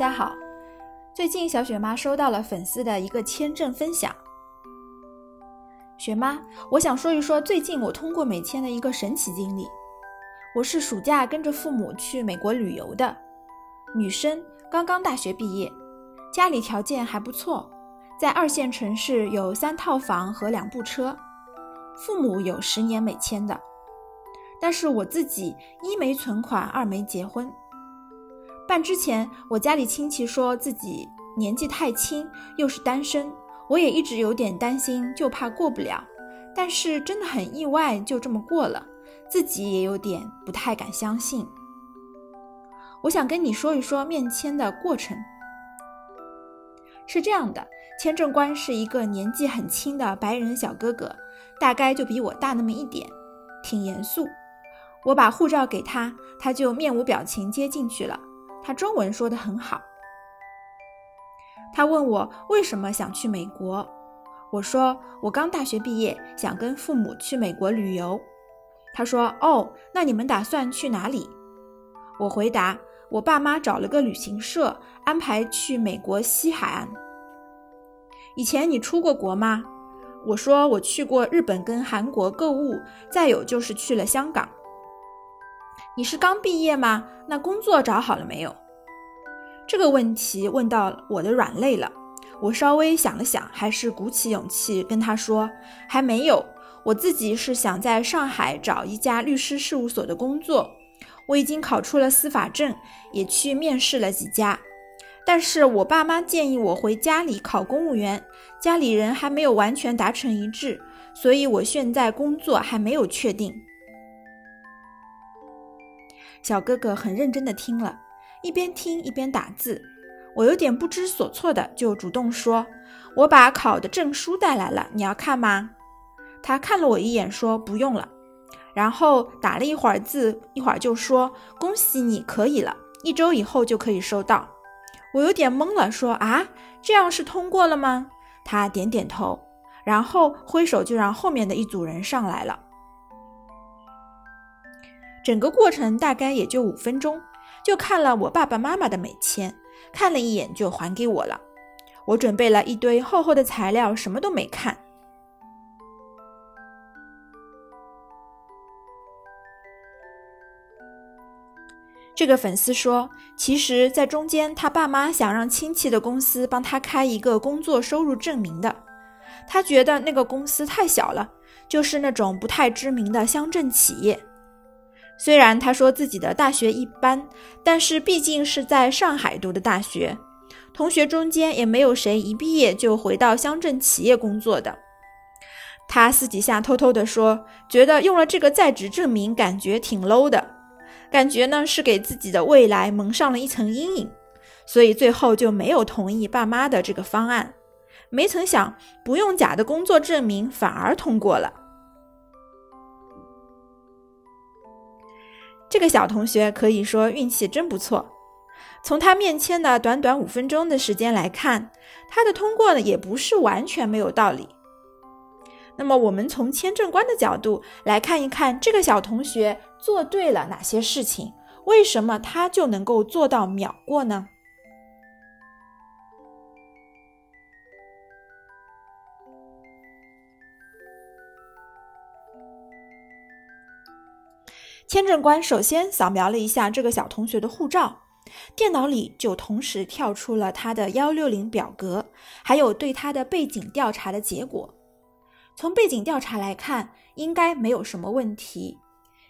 大家好，最近小雪妈收到了粉丝的一个签证分享。雪妈，我想说一说最近我通过美签的一个神奇经历。我是暑假跟着父母去美国旅游的，女生刚刚大学毕业，家里条件还不错，在二线城市有三套房和两部车，父母有十年美签的，但是我自己一没存款，二没结婚。办之前，我家里亲戚说自己年纪太轻，又是单身，我也一直有点担心，就怕过不了。但是真的很意外，就这么过了，自己也有点不太敢相信。我想跟你说一说面签的过程。是这样的，签证官是一个年纪很轻的白人小哥哥，大概就比我大那么一点，挺严肃。我把护照给他，他就面无表情接进去了。他中文说得很好。他问我为什么想去美国，我说我刚大学毕业，想跟父母去美国旅游。他说：“哦，那你们打算去哪里？”我回答：“我爸妈找了个旅行社，安排去美国西海岸。”以前你出过国吗？我说我去过日本跟韩国购物，再有就是去了香港。你是刚毕业吗？那工作找好了没有？这个问题问到我的软肋了。我稍微想了想，还是鼓起勇气跟他说：“还没有，我自己是想在上海找一家律师事务所的工作。我已经考出了司法证，也去面试了几家。但是我爸妈建议我回家里考公务员，家里人还没有完全达成一致，所以我现在工作还没有确定。”小哥哥很认真地听了，一边听一边打字。我有点不知所措的，就主动说：“我把考的证书带来了，你要看吗？”他看了我一眼，说：“不用了。”然后打了一会儿字，一会儿就说：“恭喜你，可以了，一周以后就可以收到。”我有点懵了，说：“啊，这样是通过了吗？”他点点头，然后挥手就让后面的一组人上来了。整个过程大概也就五分钟，就看了我爸爸妈妈的美签，看了一眼就还给我了。我准备了一堆厚厚的材料，什么都没看。这个粉丝说，其实，在中间，他爸妈想让亲戚的公司帮他开一个工作收入证明的，他觉得那个公司太小了，就是那种不太知名的乡镇企业。虽然他说自己的大学一般，但是毕竟是在上海读的大学，同学中间也没有谁一毕业就回到乡镇企业工作的。他私底下偷偷的说，觉得用了这个在职证明，感觉挺 low 的，感觉呢是给自己的未来蒙上了一层阴影，所以最后就没有同意爸妈的这个方案。没曾想，不用假的工作证明，反而通过了。这个小同学可以说运气真不错。从他面签的短短五分钟的时间来看，他的通过呢也不是完全没有道理。那么，我们从签证官的角度来看一看，这个小同学做对了哪些事情？为什么他就能够做到秒过呢？签证官首先扫描了一下这个小同学的护照，电脑里就同时跳出了他的幺六零表格，还有对他的背景调查的结果。从背景调查来看，应该没有什么问题。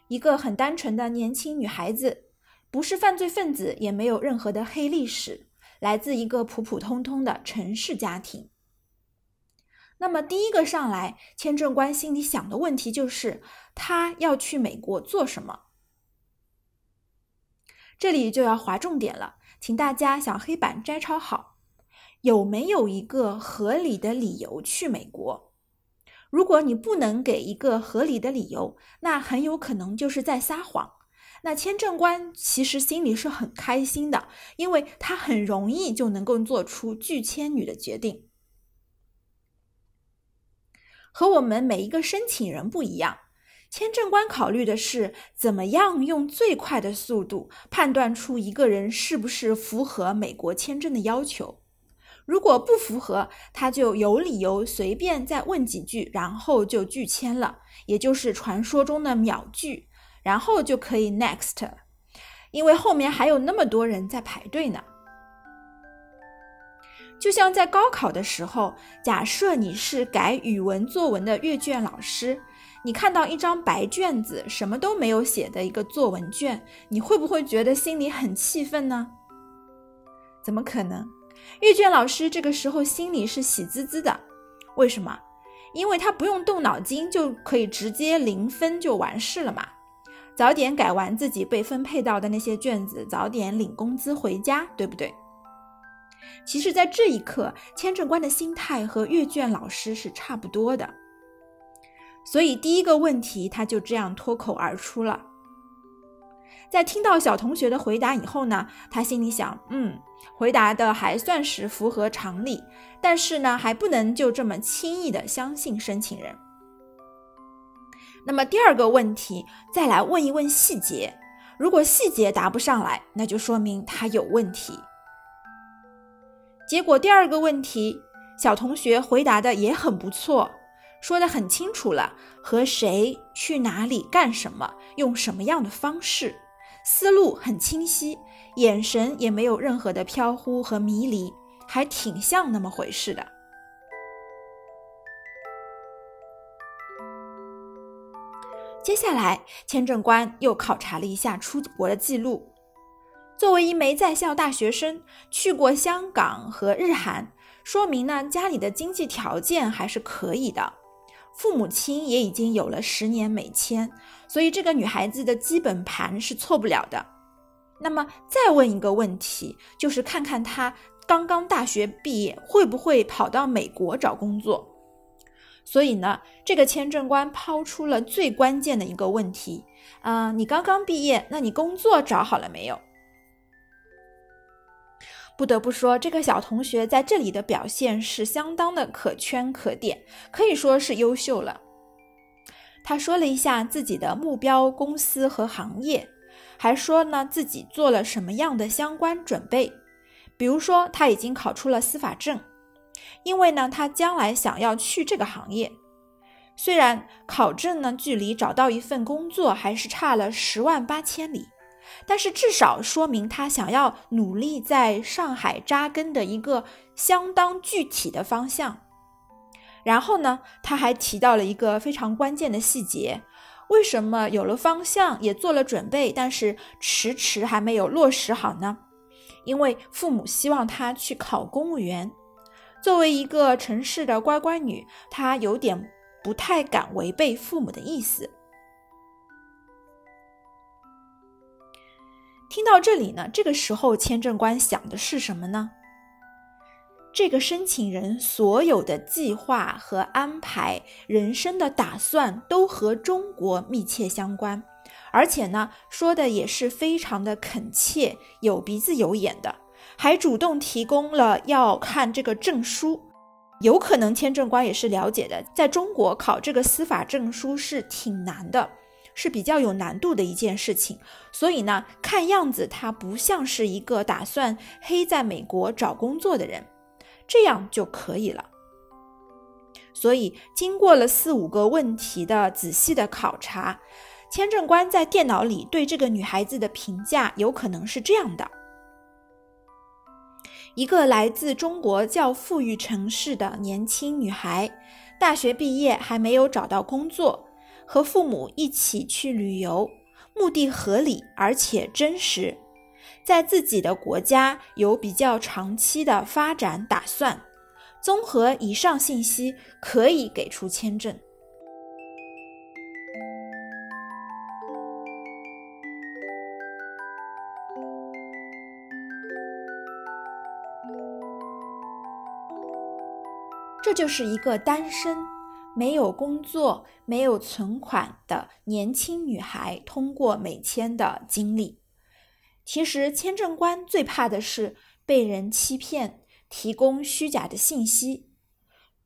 一个很单纯的年轻女孩子，不是犯罪分子，也没有任何的黑历史，来自一个普普通通的城市家庭。那么第一个上来，签证官心里想的问题就是，他要去美国做什么？这里就要划重点了，请大家小黑板摘抄好，有没有一个合理的理由去美国？如果你不能给一个合理的理由，那很有可能就是在撒谎。那签证官其实心里是很开心的，因为他很容易就能够做出拒签女的决定。和我们每一个申请人不一样，签证官考虑的是怎么样用最快的速度判断出一个人是不是符合美国签证的要求。如果不符合，他就有理由随便再问几句，然后就拒签了，也就是传说中的秒拒，然后就可以 next，因为后面还有那么多人在排队呢。就像在高考的时候，假设你是改语文作文的阅卷老师，你看到一张白卷子，什么都没有写的一个作文卷，你会不会觉得心里很气愤呢？怎么可能？阅卷老师这个时候心里是喜滋滋的，为什么？因为他不用动脑筋就可以直接零分就完事了嘛。早点改完自己被分配到的那些卷子，早点领工资回家，对不对？其实，在这一刻，签证官的心态和阅卷老师是差不多的，所以第一个问题他就这样脱口而出了。在听到小同学的回答以后呢，他心里想：嗯，回答的还算是符合常理，但是呢，还不能就这么轻易的相信申请人。那么第二个问题，再来问一问细节，如果细节答不上来，那就说明他有问题。结果第二个问题，小同学回答的也很不错，说的很清楚了，和谁去哪里干什么，用什么样的方式，思路很清晰，眼神也没有任何的飘忽和迷离，还挺像那么回事的。接下来，签证官又考察了一下出国的记录。作为一枚在校大学生，去过香港和日韩，说明呢家里的经济条件还是可以的，父母亲也已经有了十年美签，所以这个女孩子的基本盘是错不了的。那么再问一个问题，就是看看她刚刚大学毕业会不会跑到美国找工作。所以呢，这个签证官抛出了最关键的一个问题：啊，你刚刚毕业，那你工作找好了没有？不得不说，这个小同学在这里的表现是相当的可圈可点，可以说是优秀了。他说了一下自己的目标公司和行业，还说呢自己做了什么样的相关准备，比如说他已经考出了司法证，因为呢他将来想要去这个行业。虽然考证呢距离找到一份工作还是差了十万八千里。但是至少说明他想要努力在上海扎根的一个相当具体的方向。然后呢，他还提到了一个非常关键的细节：为什么有了方向，也做了准备，但是迟迟还没有落实好呢？因为父母希望他去考公务员。作为一个城市的乖乖女，她有点不太敢违背父母的意思。听到这里呢，这个时候签证官想的是什么呢？这个申请人所有的计划和安排、人生的打算都和中国密切相关，而且呢，说的也是非常的恳切、有鼻子有眼的，还主动提供了要看这个证书。有可能签证官也是了解的，在中国考这个司法证书是挺难的。是比较有难度的一件事情，所以呢，看样子他不像是一个打算黑在美国找工作的人，这样就可以了。所以，经过了四五个问题的仔细的考察，签证官在电脑里对这个女孩子的评价有可能是这样的：一个来自中国较富裕城市的年轻女孩，大学毕业还没有找到工作。和父母一起去旅游，目的合理而且真实，在自己的国家有比较长期的发展打算。综合以上信息，可以给出签证。这就是一个单身。没有工作、没有存款的年轻女孩通过美签的经历。其实，签证官最怕的是被人欺骗、提供虚假的信息。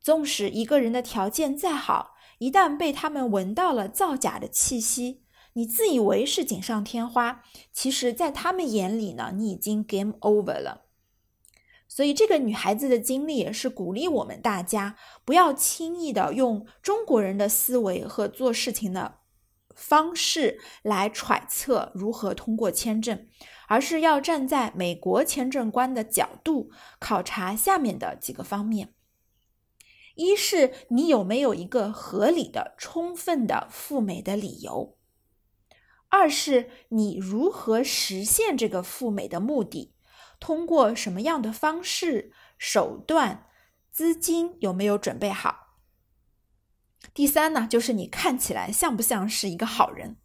纵使一个人的条件再好，一旦被他们闻到了造假的气息，你自以为是锦上添花，其实，在他们眼里呢，你已经 game over 了。所以，这个女孩子的经历也是鼓励我们大家不要轻易的用中国人的思维和做事情的方式来揣测如何通过签证，而是要站在美国签证官的角度考察下面的几个方面：一是你有没有一个合理的、充分的赴美的理由；二是你如何实现这个赴美的目的。通过什么样的方式、手段、资金有没有准备好？第三呢，就是你看起来像不像是一个好人？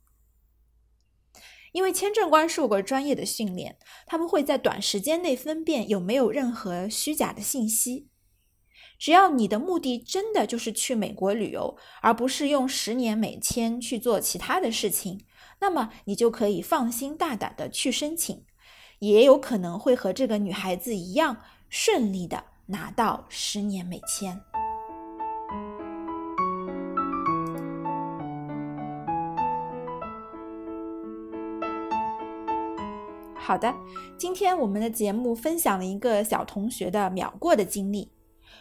因为签证官受过专业的训练，他们会在短时间内分辨有没有任何虚假的信息。只要你的目的真的就是去美国旅游，而不是用十年美签去做其他的事情，那么你就可以放心大胆的去申请。也有可能会和这个女孩子一样顺利的拿到十年美签。好的，今天我们的节目分享了一个小同学的秒过的经历，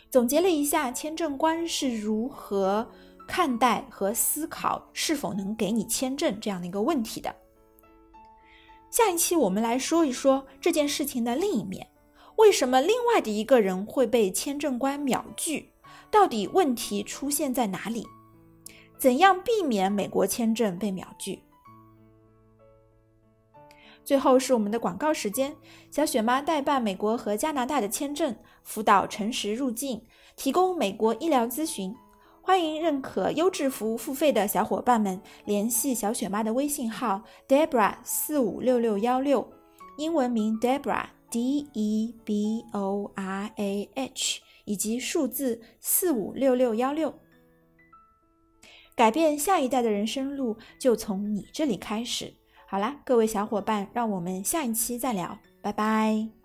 总结了一下签证官是如何看待和思考是否能给你签证这样的一个问题的。下一期我们来说一说这件事情的另一面，为什么另外的一个人会被签证官秒拒？到底问题出现在哪里？怎样避免美国签证被秒拒？最后是我们的广告时间，小雪妈代办美国和加拿大的签证，辅导诚实入境，提供美国医疗咨询。欢迎认可优质服务付费的小伙伴们联系小雪妈的微信号 Debra 四五六六幺六，英文名 Debra D E B O R A H，以及数字四五六六幺六。改变下一代的人生路就从你这里开始。好啦，各位小伙伴，让我们下一期再聊，拜拜。